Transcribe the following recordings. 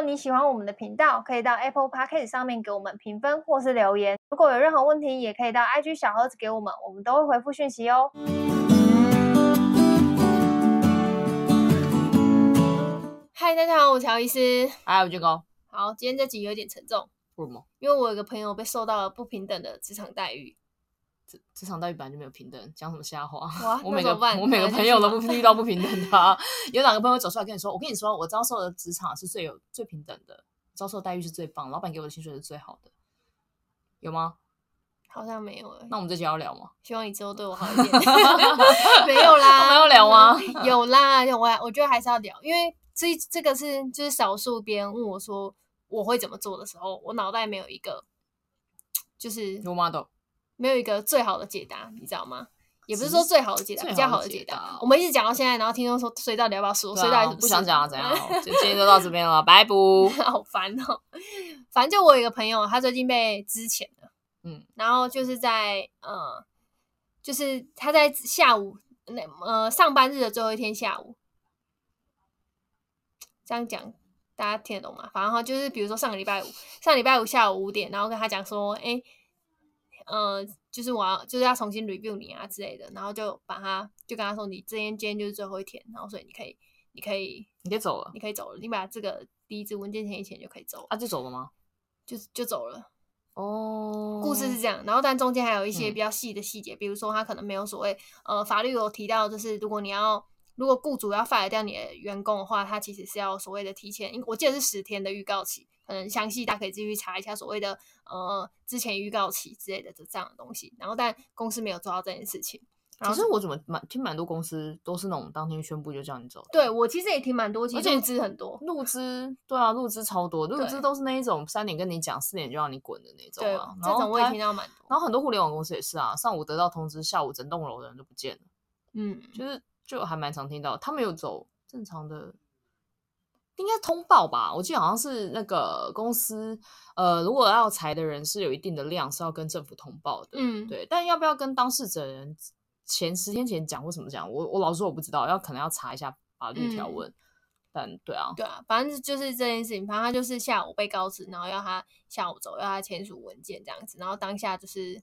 果你喜欢我们的频道，可以到 Apple Podcast 上面给我们评分或是留言。如果有任何问题，也可以到 IG 小盒子给我们，我们都会回复讯息哦。嗨，大家好，我是乔医师。嗨，我是俊高。好，今天这集有点沉重。为什么？因为我有个朋友被受到了不平等的职场待遇。职职场待遇本来就没有平等，讲什么瞎话？我每个我每个朋友都不 遇到不平等的、啊。有哪个朋友走出来跟你说？我跟你说，我遭受的职场是最有最平等的，遭受的待遇是最棒，老板给我的薪水是最好的，有吗？好像没有诶。那我们这集要聊吗？希望你之后对我好一点。没有啦，没有聊吗？有啦，有我我觉得还是要聊，因为这这个是就是少数别人问我说我会怎么做的时候，我脑袋没有一个就是有吗都没有一个最好的解答，你知道吗？也不是说最好的解答，比较好的解答。我们一直讲到现在，然后听众说谁到底要不要说？谁、啊、到底不想讲啊？怎样？今天就到这边了，拜拜。好烦哦。反正就我有一个朋友，他最近被支遣了。嗯，然后就是在呃，就是他在下午那呃上班日的最后一天下午，这样讲大家听得懂吗？反正哈，就是比如说上个礼拜五，上礼拜五下午五点，然后跟他讲说，哎，呃，就是我要就是要重新 review 你啊之类的，然后就把他就跟他说，你这天今天就是最后一天，然后所以你可以你可以你可以走了，你可以走了，你把这个第一支文件填一填就可以走了啊，就走了吗？就就走了。哦，oh, 故事是这样，然后但中间还有一些比较细的细节，嗯、比如说他可能没有所谓呃法律有提到，就是如果你要如果雇主要 fire 掉你的员工的话，他其实是要所谓的提前，我记得是十天的预告期，可能详细大家可以继续查一下所谓的呃之前预告期之类的这样的东西，然后但公司没有做到这件事情。可是我怎么蛮听蛮多公司都是那种当天宣布就叫你走。对，我其实也听蛮多，其实入资很多，入资对啊，入资超多，入资都是那一种三点跟你讲，四点就让你滚的那种啊。对，这种我也听到蛮多。然后很多互联网公司也是啊，上午得到通知，下午整栋楼的人都不见了。嗯，就是就还蛮常听到，他们有走正常的，应该通报吧？我记得好像是那个公司，呃，如果要裁的人是有一定的量，是要跟政府通报的。嗯，对，但要不要跟当事者人？前十天前讲或什么讲，我我老实说我不知道，要可能要查一下法律条文。嗯、但对啊，对啊，反正就是这件事情，反正他就是下午被告知，然后要他下午走，要他签署文件这样子，然后当下就是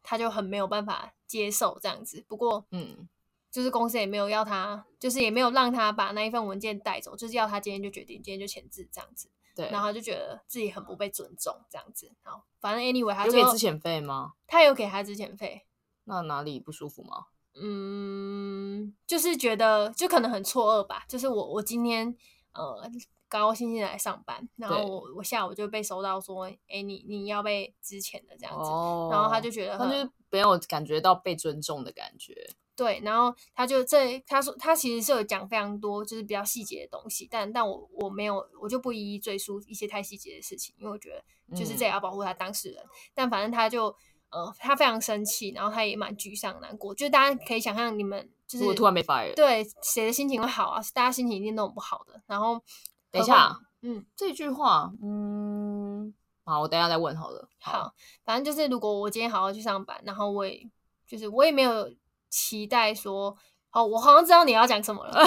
他就很没有办法接受这样子。不过，嗯，就是公司也没有要他，就是也没有让他把那一份文件带走，就是要他今天就决定，今天就签字这样子。对，然后他就觉得自己很不被尊重这样子。好，反正 anyway，他就有给资遣费吗？他有给他之前费。那哪里不舒服吗？嗯，就是觉得就可能很错愕吧。就是我我今天呃高高兴兴来上班，然后我我下午就被收到说，哎、欸，你你要被之前的这样子。哦、然后他就觉得他就没有感觉到被尊重的感觉。对，然后他就这他说他其实是有讲非常多就是比较细节的东西，但但我我没有我就不一一赘述一些太细节的事情，因为我觉得就是这也要保护他当事人。嗯、但反正他就。呃，他非常生气，然后他也蛮沮丧、难过。就是大家可以想象，你们就是我突然被 fire，对谁的心情会好啊？大家心情一定都很不好的。然后等一下，嗯，这句话，嗯，好，我等一下再问好了。好，好，反正就是如果我今天好好去上班，然后我也就是我也没有期待说。好，我好像知道你要讲什么了。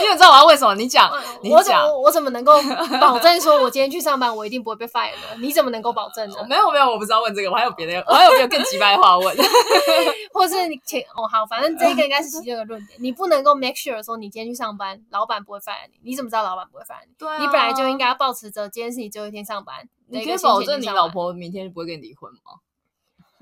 因为你知道我要问什么？你讲，你讲。我怎么能够保证说，我今天去上班，我一定不会被 fire 呢？你怎么能够保证呢？没有没有，我不知道问这个，我还有别的，我还有没有更奇怪的话问？或是你前哦好，反正这个应该是其中一个论点。你不能够 make sure 说，你今天去上班，老板不会 fire 你。你怎么知道老板不会 fire 你？对，你本来就应该要抱持着今天是你最后一天上班。你可以保证你老婆明天不会跟你离婚吗？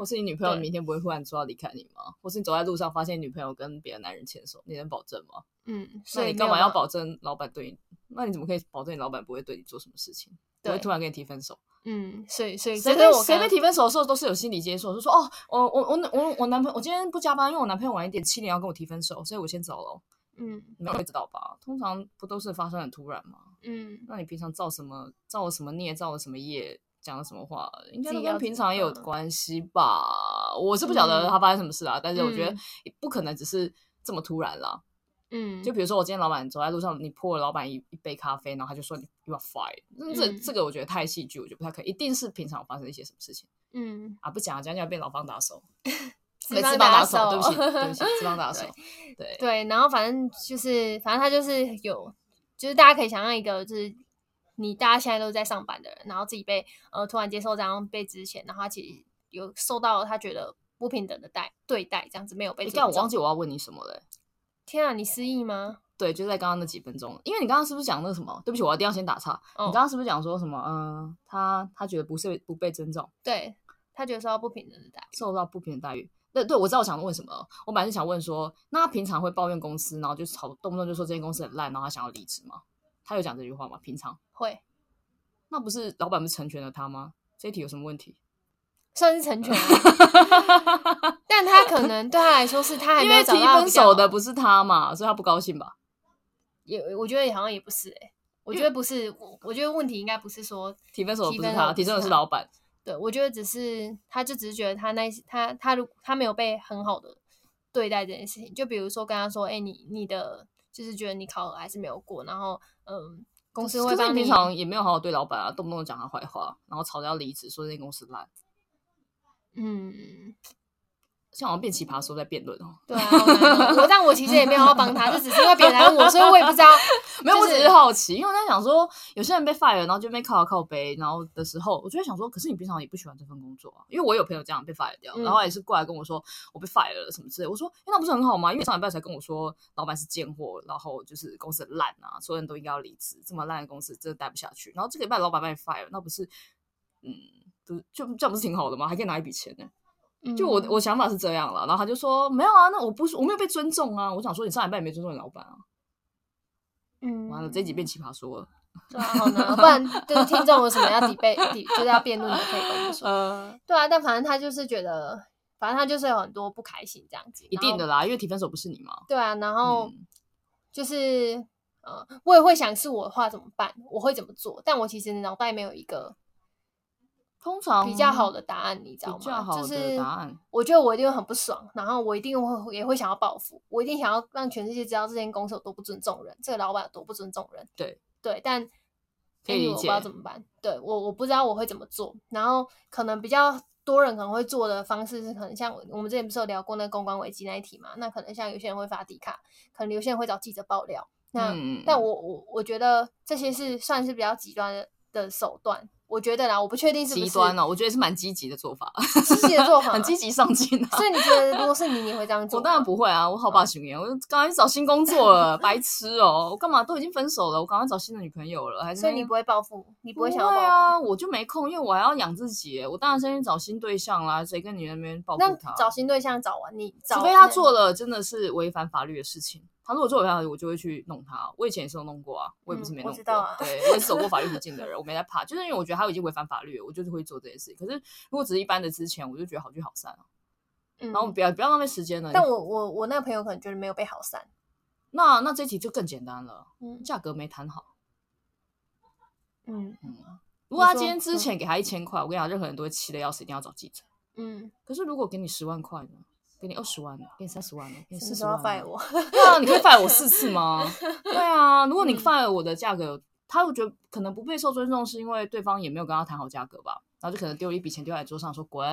或是你女朋友明天不会忽然说要离开你吗？或是你走在路上发现女朋友跟别的男人牵手，你能保证吗？嗯，所以你干嘛要保证老板对你？那你怎么可以保证你老板不会对你做什么事情？对不会突然跟你提分手？嗯，所以所以谁被谁被提分手的时候都是有心理接受，就说哦，我我我我我男朋友我今天不加班，因为我男朋友晚一点七点要跟我提分手，所以我先走了。嗯，你们会知道吧？通常不都是发生很突然吗？嗯，那你平常造什么造了什么孽，造了什么业？讲了什么话，应该都跟平常也有关系吧？我是不晓得他发生什么事啊，嗯、但是我觉得不可能只是这么突然啦。嗯，就比如说我今天老板走在路上，你泼了老板一一杯咖啡，然后他就说你 you are fired，嗯、这这个我觉得太戏剧，我觉得不太可以，一定是平常发生一些什么事情。嗯，啊不讲了，讲讲变老方打手，资方打手，对不起对不起，资方打 手，对对，对，然后反正就是反正他就是有。就是大家可以想象一个，就是你大家现在都是在上班的人，然后自己被呃突然接受这样被之前，然后他其实有受到他觉得不平等的待对待，这样子没有被。但我忘记我要问你什么了。天啊，你失忆吗？对，就在刚刚那几分钟，因为你刚刚是不是讲那个什么？对不起，我一定要先打岔。哦、你刚刚是不是讲说什么？嗯、呃，他他觉得不是不被尊重，对他觉得受到不平等的待遇，受到不平等待遇。对对，我知道我想问什么。我本来是想问说，那他平常会抱怨公司，然后就吵，动不动就说这间公司很烂，然后他想要离职吗？他有讲这句话吗？平常会，那不是老板不是成全了他吗？这一题有什么问题？算是成全了，但他可能对他来说是他还没有找到，因为提分手的不是他嘛，所以他不高兴吧？也我觉得好像也不是哎、欸，我觉得不是，我我觉得问题应该不是说提分手的不是他，提分手的是老板。对，我觉得只是他就只是觉得他那他他如他没有被很好的对待这件事情，就比如说跟他说，哎、欸，你你的就是觉得你考核还是没有过，然后嗯，公司会帮你。平常也没有好好对老板啊，动不动讲他坏话，然后吵着要离职，说这间公司烂。嗯。像好像变奇葩说在辩论哦。对啊，我但我其实也没有要帮他，就只是因为别人来问我，所以我也不知道。没有，我只是好奇，因为我在想说，有些人被 fire，然后就被靠靠背，然后的时候，我就在想说，可是你平常也不喜欢这份工作啊？因为我有朋友这样被 fire 掉，然后也是过来跟我说我被 fire 了什么之类。我说，那不是很好吗？因为上礼拜才跟我说，老板是贱货，然后就是公司很烂啊，所有人都应该要离职，这么烂的公司真的待不下去。然后这个礼拜老板把你 fire，那不是，嗯，不就这样不是挺好的吗？还可以拿一笔钱呢。就我我想法是这样了，然后他就说没有啊，那我不是我没有被尊重啊。我想说你上礼拜也没尊重你老板啊。嗯，完了这集变奇葩说了。对啊，好难，不然 就是听众有什么要 debate 就是要辩论的可以跟我说。呃，对啊，但反正他就是觉得，反正他就是有很多不开心这样子。一定的啦，因为提分手不是你嘛。对啊，然后就是、嗯、呃，我也会想是我的话怎么办，我会怎么做，但我其实脑袋没有一个。通常比较好的答案，你知道吗？比较好的答案，就是我觉得我一定会很不爽，然后我一定会也会想要报复，我一定想要让全世界知道这间公司有多不尊重人，这个老板有多不尊重人。对对，但我不知道怎么办。对我我不知道我会怎么做，然后可能比较多人可能会做的方式是，可能像我们之前不是有聊过那个公关危机那一题嘛？那可能像有些人会发迪卡，可能有些人会找记者爆料。那、嗯、但我我我觉得这些是算是比较极端的的手段。我觉得啦，我不确定是不是极端哦。我觉得是蛮积极的做法，积极的做法，很积极上进啊。所以你觉得，如果是你，你会这样做？我当然不会啊，我好霸行言，我赶快去找新工作了，白痴哦！我干嘛都已经分手了，我赶快找新的女朋友了，还是？所以你不会报复，你不会想要报复？对啊，我就没空，因为我还要养自己。我当然先去找新对象啦，谁跟你那边报复他？那找新对象找完，你找除非他做了真的是违反法律的事情。他如果做违法的，我就会去弄他。我以前也是有弄过啊，我也不是没弄过。嗯、我知道啊，对，我也是走过法律途径的人，我没在怕，就是因为我觉得他已经违反法律了，我就是会做这些事。可是如果只是一般的之前，我就觉得好聚好散啊。嗯，然后不要不要浪费时间了。但我我我那个朋友可能觉得没有被好散。那那这题就更简单了，嗯，价格没谈好。嗯嗯，如果他今天之前给他一千块，我跟你讲，任何人都会气得要死，一定要找记者。嗯，可是如果给你十万块呢？给你二十万，给你三十万，给你四十万。我对啊，你可以 fire 我四次吗？对啊，如果你 fire 我的价格，他会觉得可能不被受尊重，是因为对方也没有跟他谈好价格吧？然后就可能丢了一笔钱丢在桌上，说滚。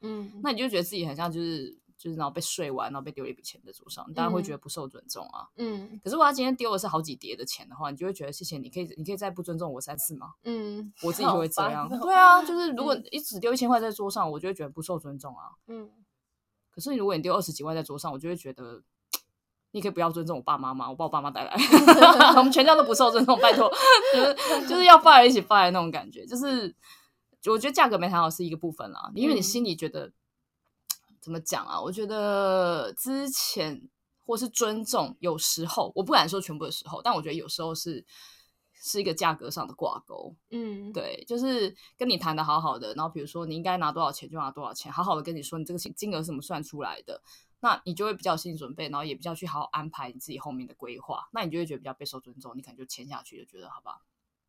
嗯，那你就觉得自己很像就是就是然后被睡完，然后被丢了一笔钱在桌上，你当然会觉得不受尊重啊。嗯，可是如果他今天丢的是好几叠的钱的话，你就会觉得谢谢你，可以你可以再不尊重我三次吗？嗯，我自 己就会这样。对啊，就是 如果一直丢一千块在桌上，我就会觉得不受尊重啊。嗯。可是如果你丢二十几万在桌上，我就会觉得，你可以不要尊重我爸妈吗？我把我爸妈带来，我们全家都不受尊重，拜托，就是就是要 fire 一起 fire 那种感觉。就是我觉得价格没谈好是一个部分啦，因为你心里觉得、嗯、怎么讲啊？我觉得之前或是尊重，有时候我不敢说全部的时候，但我觉得有时候是。是一个价格上的挂钩，嗯，对，就是跟你谈的好好的，然后比如说你应该拿多少钱就拿多少钱，好好的跟你说你这个金金额是怎么算出来的，那你就会比较有心理准备，然后也比较去好好安排你自己后面的规划，那你就会觉得比较备受尊重，你可能就签下去，就觉得好吧，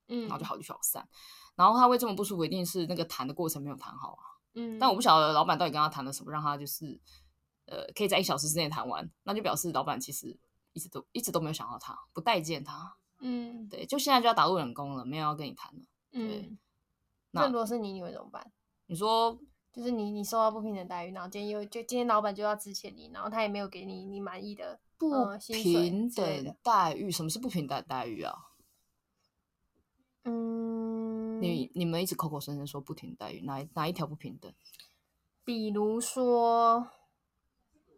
嗯，然后就好聚好散。然后他会这么不舒服，一定是那个谈的过程没有谈好啊，嗯，但我不晓得老板到底跟他谈了什么，让他就是呃可以在一小时之内谈完，那就表示老板其实一直都一直都没有想到他，不待见他。嗯，对，就现在就要打入冷宫了，没有要跟你谈了。嗯，那如果是你，你会怎么办？你说，就是你，你受到不平等待遇，然后今天又就今天老板就要支遣你，然后他也没有给你你满意的不平等待遇。什么是不平等待遇啊？嗯，你你们一直口口声声说不平等待遇，哪哪一条不平等？比如说，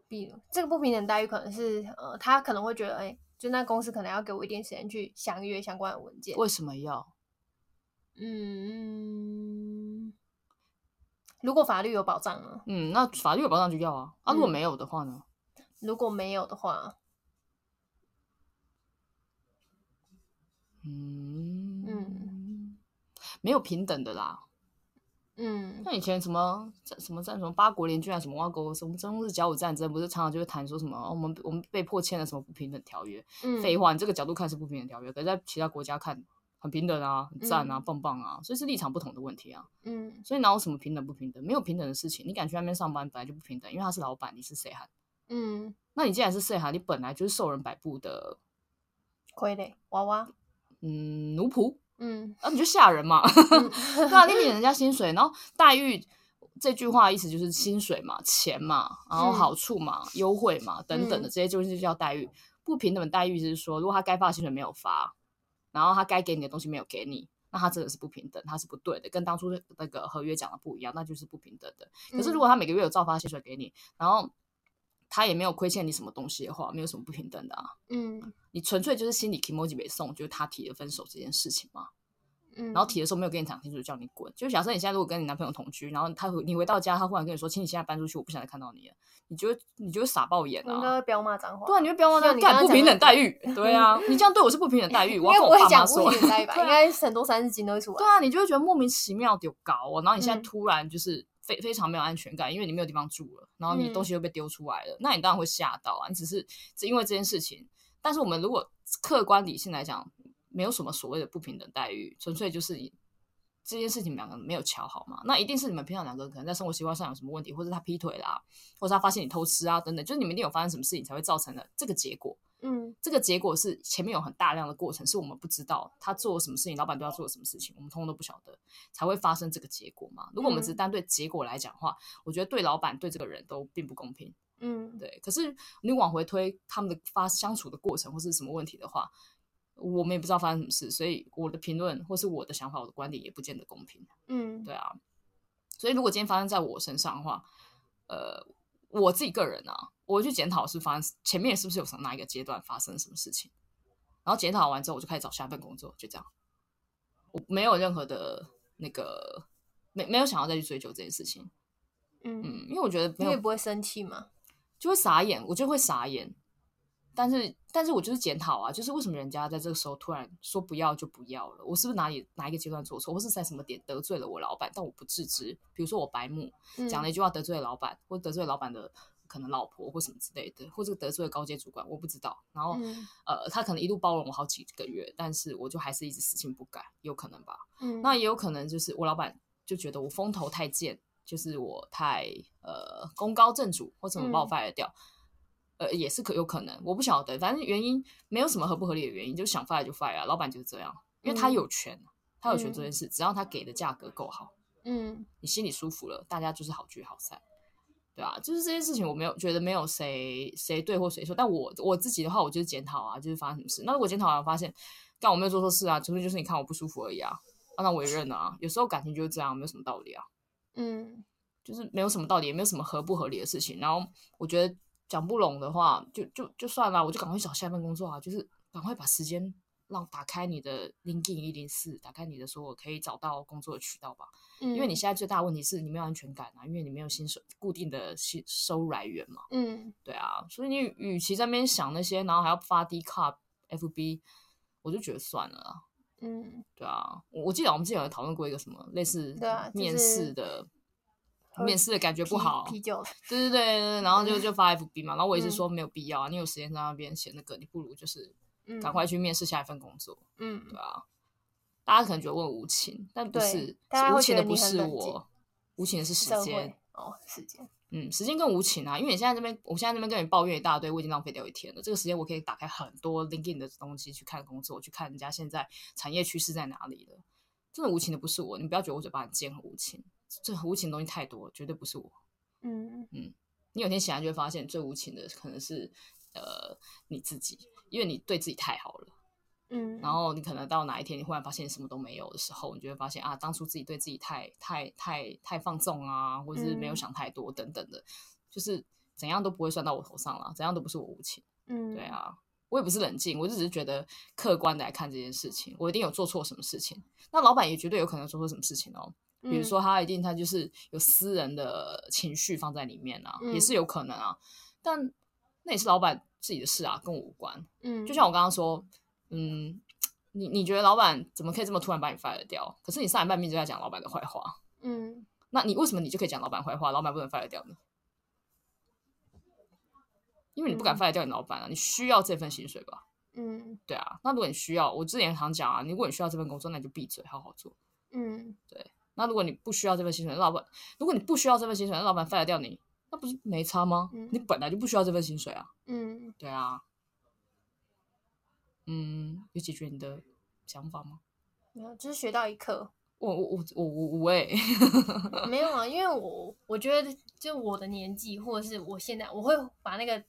比如这个不平等待遇可能是呃，他可能会觉得，哎、欸，就那公司可能要给我一点时间去详阅相关的文件。为什么要？嗯，如果法律有保障呢？嗯，那法律有保障就要啊。啊，如果没有的话呢？嗯、如果没有的话，嗯嗯，没有平等的啦。嗯，像以前什么什么战什么八国联军啊，什么挖沟什么中日甲午战争，不是常常就会谈说什么我们我们被迫签了什么不平等条约？嗯，废话，你这个角度看是不平等条约，可是在其他国家看很平等啊，很赞啊，嗯、棒棒啊，所以是立场不同的问题啊。嗯，所以哪有什么平等不平等？没有平等的事情，你敢去那边上班本来就不平等，因为他是老板，你是谁哈？嗯，那你既然是谁哈，你本来就是受人摆布的傀儡娃娃，嗯，奴仆。嗯，啊，你就吓人嘛，嗯、对啊，你领人家薪水，然后待遇这句话意思就是薪水嘛，钱嘛，然后好处嘛，嗯、优惠嘛，等等的这些就是叫待遇。不平等的待遇就是说，如果他该发的薪水没有发，然后他该给你的东西没有给你，那他真的是不平等，他是不对的，跟当初那个合约讲的不一样，那就是不平等的。可是如果他每个月有照发薪水给你，然后他也没有亏欠你什么东西的话，没有什么不平等的啊。嗯，你纯粹就是心里 kimoji 没送，就是他提了分手这件事情嘛。嗯，然后提的时候没有跟你讲清楚，叫你滚。就假设你现在如果跟你男朋友同居，然后他你回到家，他忽然跟你说：“请你现在搬出去，我不想再看到你了。”你觉得你就会傻爆眼啊？应该会飙骂脏话。对啊，你会飙骂脏话，干不平等待遇。对啊，你这样对我是不平等待遇。我要跟我爸妈说。应该很多三字经都会出来。对啊，你就会觉得莫名其妙丢高哦。然后你现在突然就是。非非常没有安全感，因为你没有地方住了，然后你东西又被丢出来了，嗯、那你当然会吓到啊！你只是只因为这件事情，但是我们如果客观理性来讲，没有什么所谓的不平等待遇，纯粹就是这件事情两个人没有瞧好嘛，那一定是你们平常两个人可能在生活习惯上有什么问题，或者他劈腿啦，或者他发现你偷吃啊等等，就是你们一定有发生什么事情才会造成了这个结果。嗯，这个结果是前面有很大量的过程，是我们不知道他做了什么事情，老板都要做了什么事情，我们通通都不晓得，才会发生这个结果嘛。如果我们只单对结果来讲的话，嗯、我觉得对老板对这个人都并不公平。嗯，对。可是你往回推他们的发相处的过程或是什么问题的话，我们也不知道发生什么事，所以我的评论或是我的想法、我的观点也不见得公平。嗯，对啊。所以如果今天发生在我身上的话，呃。我自己个人啊，我去检讨是发生前面是不是有什么哪一个阶段发生什么事情，然后检讨完之后，我就开始找下一份工作，就这样。我没有任何的那个没没有想要再去追究这件事情，嗯嗯，因为我觉得你也不会生气嘛，就会傻眼，我就会傻眼。但是，但是我就是检讨啊，就是为什么人家在这个时候突然说不要就不要了？我是不是哪里哪一个阶段做错，或是在什么点得罪了我老板？但我不自知。比如说我白目，讲了一句话得罪了老板，或得罪了老板的可能老婆或什么之类的，或者得罪了高阶主管，我不知道。然后，嗯、呃，他可能一路包容我好几个月，但是我就还是一直死性不改，有可能吧？嗯，那也有可能就是我老板就觉得我风头太贱，就是我太呃功高震主，或怎么把我 fire 掉。嗯呃，也是可有可能，我不晓得，反正原因没有什么合不合理的原因，就想 fire 就 fire 啊，老板就是这样，因为他有权，嗯、他有权做这件事，只要他给的价格够好，嗯，你心里舒服了，大家就是好聚好散，对啊，就是这件事情我没有觉得没有谁谁对或谁错，但我我自己的话，我就是检讨啊，就是发生什么事，那如果检讨完发现，但我没有做错事啊，纯粹就是你看我不舒服而已啊，啊那我也认了啊，有时候感情就是这样，没有什么道理啊，嗯，就是没有什么道理，也没有什么合不合理的事情，然后我觉得。讲不拢的话，就就就算了，我就赶快找下一份工作啊！就是赶快把时间让打开你的 LinkedIn 一零四，打开你的所有可以找到工作的渠道吧。嗯，因为你现在最大的问题是你没有安全感啊，因为你没有薪水固定的薪收入来源嘛。嗯，对啊，所以你与其在那边想那些，然后还要发 Dcard FB，我就觉得算了啊。嗯，对啊，我我记得我们之前有讨论过一个什么类似面试的。面试的感觉不好，啤酒，对对对，然后就就发 FB 嘛，然后我一直说没有必要啊，你有时间在那边写那个，你不如就是赶快去面试下一份工作，嗯，对啊，大家可能觉得我无情，但不是，无情的不是我，无情的是时间哦，时间，嗯，时间更无情啊，因为你现在这边，我现在这边跟你抱怨一大堆，我已经浪费掉一天了，这个时间我可以打开很多 LinkedIn 的东西去看工作，去看人家现在产业趋势在哪里了，真的无情的不是我，你不要觉得我嘴巴很尖很无情。这无情的东西太多，绝对不是我。嗯嗯，你有天醒来就会发现，最无情的可能是呃你自己，因为你对自己太好了。嗯，然后你可能到哪一天你忽然发现什么都没有的时候，你就会发现啊，当初自己对自己太太太太放纵啊，或者是没有想太多等等的，嗯、就是怎样都不会算到我头上了，怎样都不是我无情。嗯，对啊，我也不是冷静，我就只是觉得客观的来看这件事情，我一定有做错什么事情。那老板也绝对有可能做错什么事情哦，比如说他一定他就是有私人的情绪放在里面啊，嗯、也是有可能啊。但那也是老板自己的事啊，跟我无关。嗯，就像我刚刚说。嗯，你你觉得老板怎么可以这么突然把你 fire 掉？可是你上一半面就在讲老板的坏话。嗯，那你为什么你就可以讲老板坏话，老板不能 fire 掉呢？因为你不敢 fire 掉你老板啊，你需要这份薪水吧？嗯，对啊。那如果你需要，我之前常讲啊，如果你需要这份工作，那你就闭嘴，好好做。嗯，对。那如果你不需要这份薪水，那老板，如果你不需要这份薪水，那老板 fire 掉你，那不是没差吗？嗯，你本来就不需要这份薪水啊。嗯，对啊。嗯，有解决你的想法吗？没有，就是学到一课。我我我我我我哎，没有啊，因为我我觉得，就我的年纪，或者是我现在，我会把那个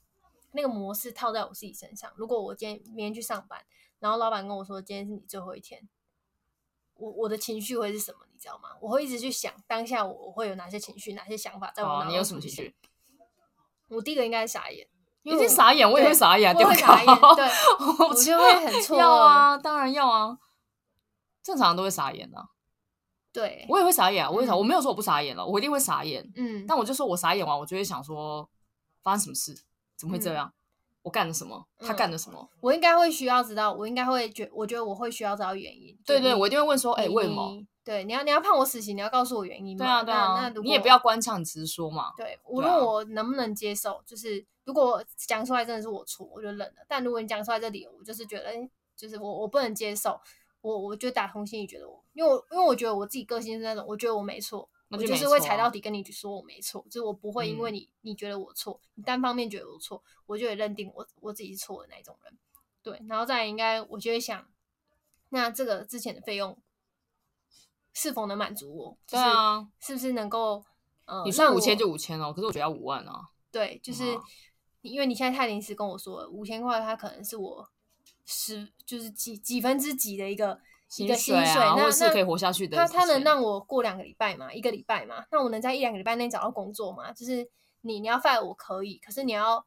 那个模式套在我自己身上。如果我今天明天去上班，然后老板跟我说今天是你最后一天，我我的情绪会是什么？你知道吗？我会一直去想当下我我会有哪些情绪，哪些想法在我脑里。你有什么情绪？我第一个应该是傻眼。因为傻眼，我也会傻眼，对，我会傻眼，对，我就会很错。要啊，当然要啊，正常人都会傻眼的。对，我也会傻眼啊，我会傻，我没有说我不傻眼了，我一定会傻眼。嗯，但我就说我傻眼完，我就会想说，发生什么事？怎么会这样？我干了什么？他干了什么？我应该会需要知道，我应该会觉，我觉得我会需要知道原因。对对，我一定会问说，哎，为什么？对，你要你要判我死刑，你要告诉我原因嘛。对啊对啊，那你也不要官场，你直说嘛。对，无论我能不能接受，就是如果讲出来真的是我错，我就认了。但如果你讲出来这理由，我就是觉得，哎，就是我我不能接受，我我就打从心里觉得我，因为我因为我觉得我自己个性是那种，我觉得我没错，我就是会踩到底跟你说我没错，就是我不会因为你你觉得我错，你单方面觉得我错，我就会认定我我自己是错的那种人。对，然后再来应该我就会想，那这个之前的费用。是否能满足我？对啊，是不是能够？呃，你算五千就五千哦，可是我觉得要五万啊。对，就是因为你现在太临时跟我说五千块，它可能是我十就是几几分之几的一个一个薪水，那是可以活下去的。他他能让我过两个礼拜吗？一个礼拜吗？那我能在一两个礼拜内找到工作吗？就是你你要 fire 我可以，可是你要。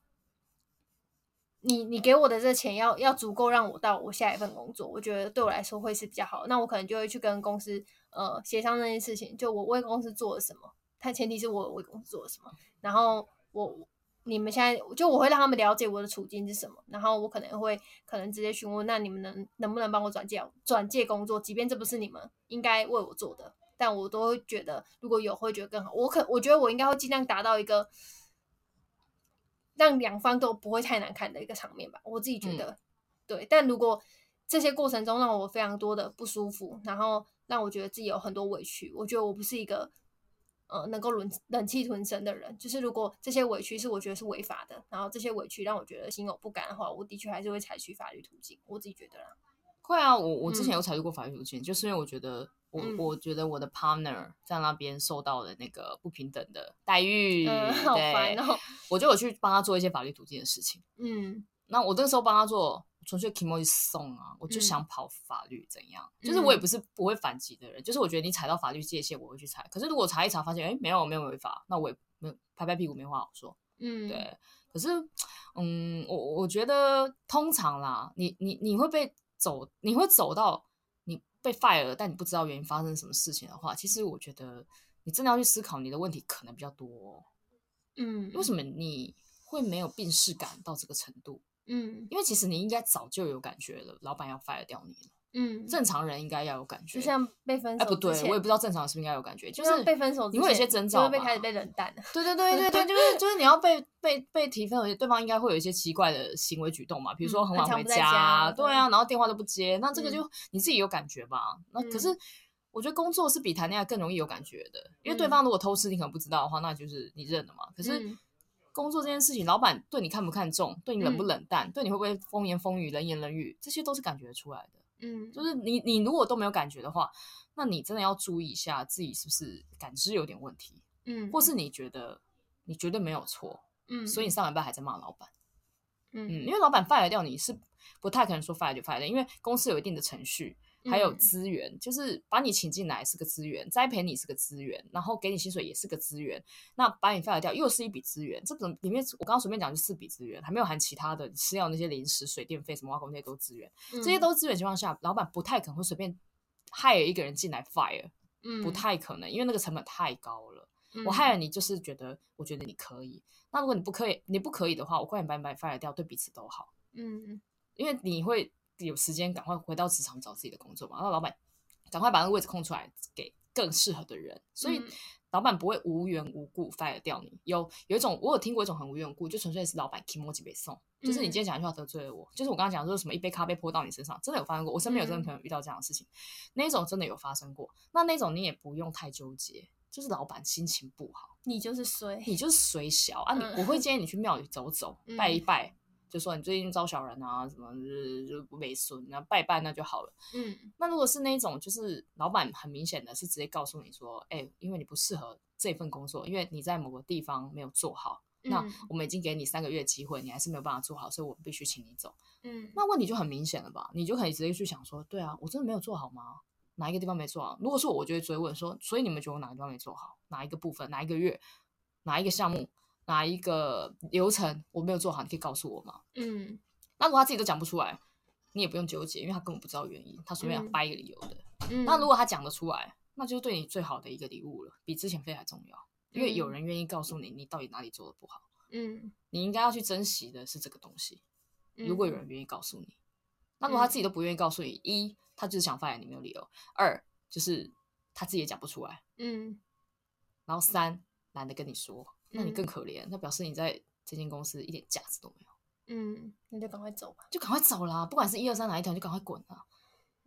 你你给我的这个钱要要足够让我到我下一份工作，我觉得对我来说会是比较好。那我可能就会去跟公司呃协商那件事情，就我为公司做了什么，它前提是我为公司做了什么。然后我你们现在就我会让他们了解我的处境是什么，然后我可能会可能直接询问，那你们能能不能帮我转介转介工作，即便这不是你们应该为我做的，但我都会觉得如果有会觉得更好。我可我觉得我应该会尽量达到一个。让两方都不会太难看的一个场面吧，我自己觉得，嗯、对。但如果这些过程中让我非常多的不舒服，然后让我觉得自己有很多委屈，我觉得我不是一个呃能够忍忍气吞声的人。就是如果这些委屈是我觉得是违法的，然后这些委屈让我觉得心有不甘的话，我的确还是会采取法律途径。我自己觉得啦。会啊，我我之前有采取过法律途径，嗯、就是因为我觉得。我我觉得我的 partner 在那边受到了那个不平等的待遇，嗯、对，然后、哦、我就有去帮他做一些法律途径的事情。嗯，那我这时候帮他做，纯粹 kimochi 送啊，我就想跑法律怎样？嗯、就是我也不是不会反击的人，就是我觉得你踩到法律界限，我会去踩。可是如果查一查发现，哎，没有没有违法，那我也没有拍拍屁股没话好说。嗯，对。可是，嗯，我我觉得通常啦，你你你会被走，你会走到你。被 fire 了，但你不知道原因发生什么事情的话，其实我觉得你真的要去思考你的问题可能比较多哦。嗯，为什么你会没有病识感到这个程度？嗯，因为其实你应该早就有感觉了，老板要 fire 掉你了。嗯，正常人应该要有感觉，就像被分手。哎，不对，我也不知道正常人是不是应该有感觉，就是被分手，你会有些征兆，会被开始被冷淡。对对对对对，就是就是你要被被被提分手，对方应该会有一些奇怪的行为举动嘛，比如说很晚回家，对啊，然后电话都不接，那这个就你自己有感觉吧？那可是我觉得工作是比谈恋爱更容易有感觉的，因为对方如果偷吃你可能不知道的话，那就是你认了嘛。可是工作这件事情，老板对你看不看重，对你冷不冷淡，对你会不会风言风语、冷言冷语，这些都是感觉出来的。嗯，就是你，你如果都没有感觉的话，那你真的要注意一下自己是不是感知有点问题，嗯，或是你觉得你绝对没有错，嗯，所以你上礼拜还在骂老板，嗯，嗯，因为老板 fire 掉你是不太可能说 fire 就 fire 掉，因为公司有一定的程序。还有资源，嗯、就是把你请进来是个资源，栽培你是个资源，然后给你薪水也是个资源。那把你 fire 掉又是一笔资源。这种里面我刚刚随便讲就四笔资源，还没有含其他的吃药那些零食、水电费什么挖工那些都资源。嗯、这些都是资源情况下，老板不太可能会随便 hire 一个人进来 fire，嗯，不太可能，因为那个成本太高了。嗯、我 hire 你就是觉得我觉得你可以，那如果你不可以，你不可以的话，我快点把你把你 fire 掉，对彼此都好。嗯，因为你会有时间赶快回到职场找自己的工作嘛，然后老板。赶快把那个位置空出来，给更适合的人。所以老板不会无缘无故 fire 掉你。有有一种，我有听过一种很无缘无故，就纯粹是老板 kimochi 被送，就是你今天讲一句话得罪了我，就是我刚刚讲说什么一杯咖啡泼到你身上，真的有发生过。我身边有真的朋友遇到这样的事情，那种真的有发生过。那那种你也不用太纠结，就是老板心情不好，你就是衰，你就是衰小啊。你我会建议你去庙里走走，拜一拜。就说你最近招小人啊，什么就是就不没孙，然后拜拜那就好了。嗯，那如果是那种，就是老板很明显的是直接告诉你说，哎、欸，因为你不适合这份工作，因为你在某个地方没有做好，嗯、那我们已经给你三个月机会，你还是没有办法做好，所以我们必须请你走。嗯，那问题就很明显了吧？你就可以直接去想说，对啊，我真的没有做好吗？哪一个地方没做好？如果说我就会追问说，所以你们觉得我哪个地方没做好？哪一个部分？哪一个月？哪一个项目？哪一个流程我没有做好？你可以告诉我吗？嗯。那如果他自己都讲不出来，你也不用纠结，因为他根本不知道原因，他随便要掰一个理由的。嗯、那如果他讲得出来，那就是对你最好的一个礼物了，比之前费还重要，因为有人愿意告诉你你到底哪里做的不好。嗯，你应该要去珍惜的是这个东西。如果有人愿意告诉你，那如果他自己都不愿意告诉你，一他就是想发言你没有理由，二就是他自己也讲不出来。嗯，然后三懒得跟你说，那你更可怜，那表示你在这间公司一点价值都没有。嗯，那就赶快走吧，就赶快走啦！不管是一二三哪一条，就赶快滚啊！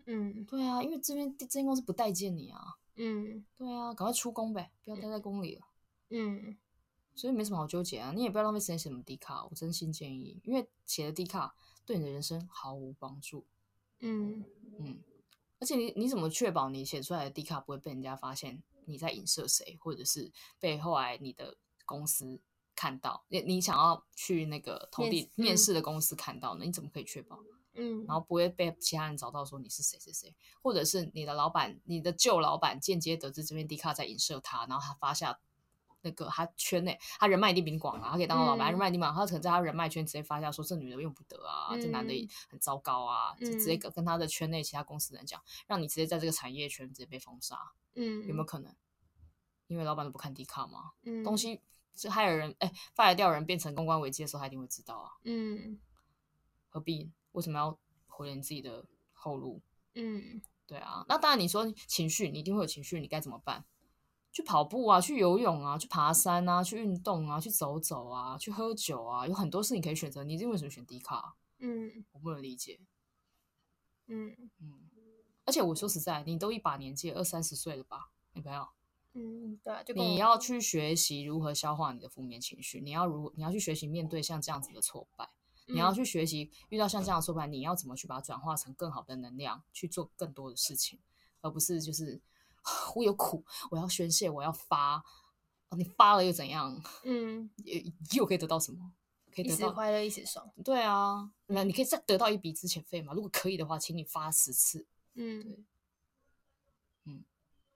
嗯，对啊，因为这边这间公司不待见你啊。嗯，对啊，赶快出宫呗，不要待在宫里了。嗯，所以没什么好纠结啊，你也不要浪费时间写什么低卡，我真心建议，因为写的低卡对你的人生毫无帮助。嗯嗯，而且你你怎么确保你写出来的低卡不会被人家发现你在影射谁，或者是被后来你的公司？看到你，你想要去那个投递面试的公司看到呢？嗯、你怎么可以确保？嗯，然后不会被其他人找到说你是谁谁谁，或者是你的老板、你的旧老板间接得知这边迪卡在影射他，然后他发下那个他圈内他人脉一定比你广啊，他可以当老板，嗯、人脉他可能在他人脉圈直接发下说这女的用不得啊，嗯、这男的很糟糕啊，就直接跟他的圈内其他公司人讲，让你直接在这个产业圈直接被封杀。嗯，有没有可能？因为老板都不看迪卡嘛？嗯，东西。是害人哎，fire 掉人变成公关危机的时候，他一定会知道啊。嗯，何必？为什么要毁了你自己的后路？嗯，对啊。那当然，你说情绪，你一定会有情绪，你该怎么办？去跑步啊，去游泳啊，去爬山啊，去运动啊，去走走啊，去喝酒啊，有很多事你可以选择。你为什么选 D 卡？嗯，我不能理解。嗯嗯，而且我说实在，你都一把年纪，二三十岁了吧，女朋友？嗯，对，就你要去学习如何消化你的负面情绪，你要如你要去学习面对像这样子的挫败，嗯、你要去学习遇到像这样的挫败，你要怎么去把它转化成更好的能量去做更多的事情，而不是就是 我有苦，我要宣泄，我要发，你发了又怎样？嗯，又可以得到什么？可以得到快乐，一起爽。对啊，那你可以再得到一笔之前费嘛？如果可以的话，请你发十次。嗯，对。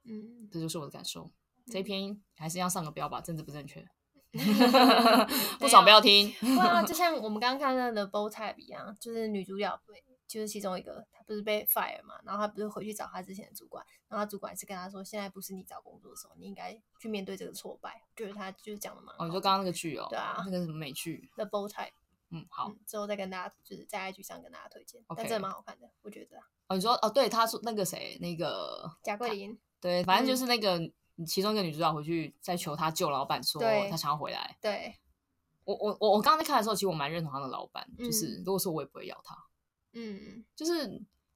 嗯，这就是我的感受。这一篇还是要上个标吧，政治不正确 不爽不要听。哇，就像我们刚刚看到的 Bold Type 一样，就是女主角对，就是其中一个，她不是被 fire 嘛，然后她不是回去找她之前的主管，然后她主管是跟她说，现在不是你找工作的时候，你应该去面对这个挫败。就是她就是讲的嘛。哦，你说刚刚那个剧哦？对啊，那个什么美剧？The Bold Type。嗯，好，嗯，之后再跟大家就是在 IG 上跟大家推荐.但真的蛮好看的，我觉得。哦，你说哦，对，他说那个谁，那个贾桂琳。对，反正就是那个、嗯、其中一个女主角回去再求她旧老板说她想要回来。对，我我我我刚刚在看的时候，其实我蛮认同她的老板，嗯、就是如果说我也不会要她。嗯，就是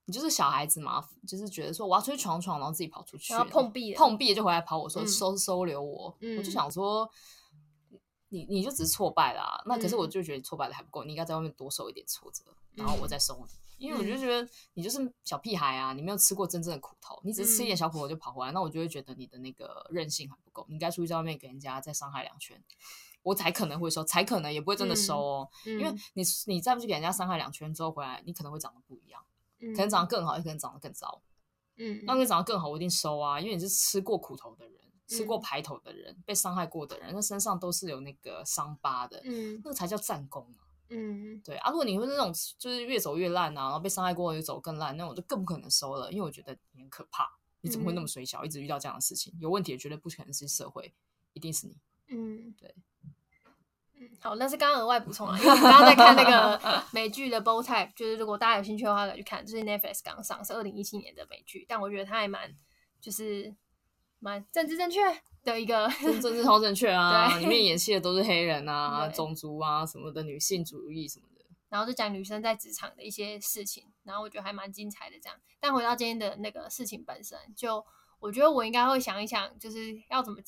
你就是小孩子嘛，就是觉得说我要出去闯闯，然后自己跑出去，然后碰壁了，碰壁了就回来跑我说、嗯、收收留我，嗯、我就想说你你就只是挫败啦、啊，那可是我就觉得挫败的还不够，你应该在外面多受一点挫折，然后我再收你。因为我就觉得你就是小屁孩啊，你没有吃过真正的苦头，你只是吃一点小苦头就跑回来，嗯、那我就会觉得你的那个韧性还不够，你应该出去在外面给人家再伤害两圈。我才可能会收，才可能也不会真的收哦。因为你你再不去给人家伤害两圈之后回来，你可能会长得不一样，嗯、可能长得更好，也可能长得更糟。嗯，那你长得更好，我一定收啊，因为你是吃过苦头的人，吃过排头的人，嗯、被伤害过的人，那身上都是有那个伤疤的，嗯，那个才叫战功啊。嗯，对啊，如果你会那种就是越走越烂啊，然后被伤害过又走更烂，那我就更不可能收了，因为我觉得你很可怕。你怎么会那么水小，一直遇到这样的事情？有问题也绝对不可能是社会，一定是你。嗯，对。嗯，好，那是刚刚额外补充啊，因为我刚刚在看那个 美剧的《Bold Type》，就是如果大家有兴趣的话，可以去看，就是 Netflix 刚上，是二零一七年的美剧，但我觉得它还蛮，就是蛮政治正确的一个，政治超正确啊，对里面演戏的都是黑人啊、种族啊什么的，女性主义什么的，然后就讲女生在职场的一些事情，然后我觉得还蛮精彩的这样。但回到今天的那个事情本身，就我觉得我应该会想一想，就是要怎么。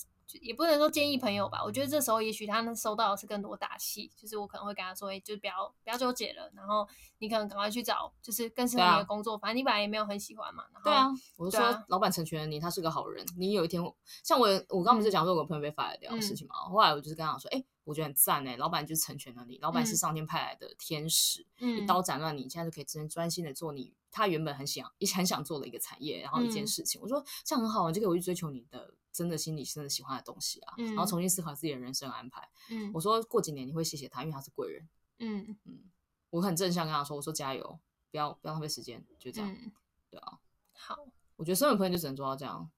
也不能说建议朋友吧，我觉得这时候也许他能收到的是更多打气，就是我可能会跟他说，欸、就是不要不要纠结了，然后你可能赶快去找就是更适合你的工作，啊、反正你本来也没有很喜欢嘛。然后对啊，我就说老板成全了你，他是个好人，你有一天像我我刚不是讲说我朋友被 fire 掉的事情嘛，嗯、后来我就是跟他说，哎、欸，我觉得很赞哎，老板就是成全了你，老板是上天派来的天使，嗯、一刀斩乱你，你现在就可以真专心的做你他原本很想也很想做的一个产业，然后一件事情，嗯、我说这样很好，你就可以回去追求你的。真的心里真的喜欢的东西啊，嗯、然后重新思考自己的人生安排。嗯，我说过几年你会谢谢他，因为他是贵人。嗯嗯，我很正向跟他说，我说加油，不要不要浪费时间，就这样。嗯、对啊，好，我觉得身为朋友就只能做到这样。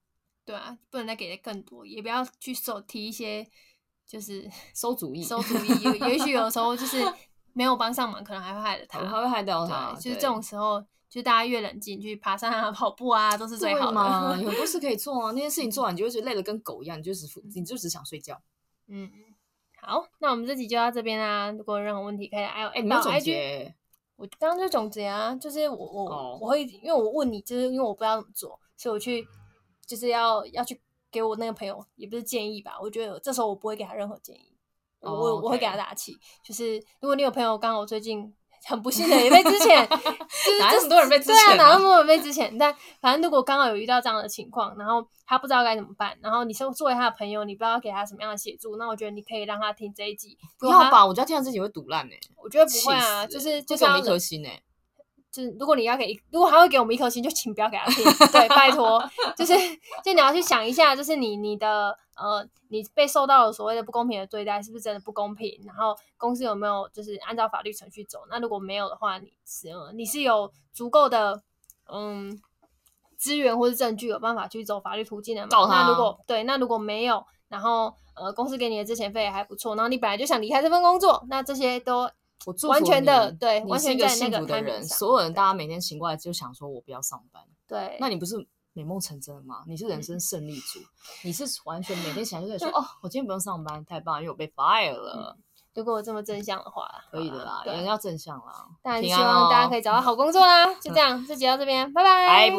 对啊，不能再给的更多，也不要去收提一些就是 馊主意，馊主意。有也许有时候就是没有帮上忙，可能还会害了他，还会害掉他。就是这种时候。就大家越冷静，去爬山啊、跑步啊，都是最好的嘛。有很多事可以做啊，那些事情做完，你就会觉得累得跟狗一样，你就只你就只想睡觉。嗯，好，那我们这集就到这边啦。如果有任何问题，可以哎，哎，你要总结。我刚刚就总结啊，就是我我、oh. 我会，因为我问你，就是因为我不知道怎么做，所以我去就是要要去给我那个朋友，也不是建议吧。我觉得这时候我不会给他任何建议，oh. 我我会给他打气。就是如果你有朋友，刚好我最近。很不幸的也被之前，就是哪那么多人被之前，对啊，哪那么多人被之前。但反正如果刚好有遇到这样的情况，然后他不知道该怎么办，然后你是作为他的朋友，你不知道给他什么样的协助，那我觉得你可以让他听这一集。不要吧，我觉得听完自己会堵烂呢。我觉得不会啊，就是就是一颗心呢。就是如果你要给，如果他会给我们一颗星，就请不要给他听。对，拜托，就是就你要去想一下，就是你你的呃，你被受到了所谓的不公平的对待，是不是真的不公平？然后公司有没有就是按照法律程序走？那如果没有的话，你是你是有足够的嗯资源或是证据，有办法去走法律途径的吗？那如果对，那如果没有，然后呃，公司给你的之前费还不错，然后你本来就想离开这份工作，那这些都。我完全的对，你是一个幸福的人。所有人，大家每天醒过来就想说，我不要上班。对，那你不是美梦成真吗？你是人生胜利组，你是完全每天 醒来就可以说，哦，我今天不用上班，太棒，因为我被 fire 了。如果我这么正向的话，可以的啦，人要正向啦。当然希望大家可以找到好工作啦。就这样，这集到这边，拜拜。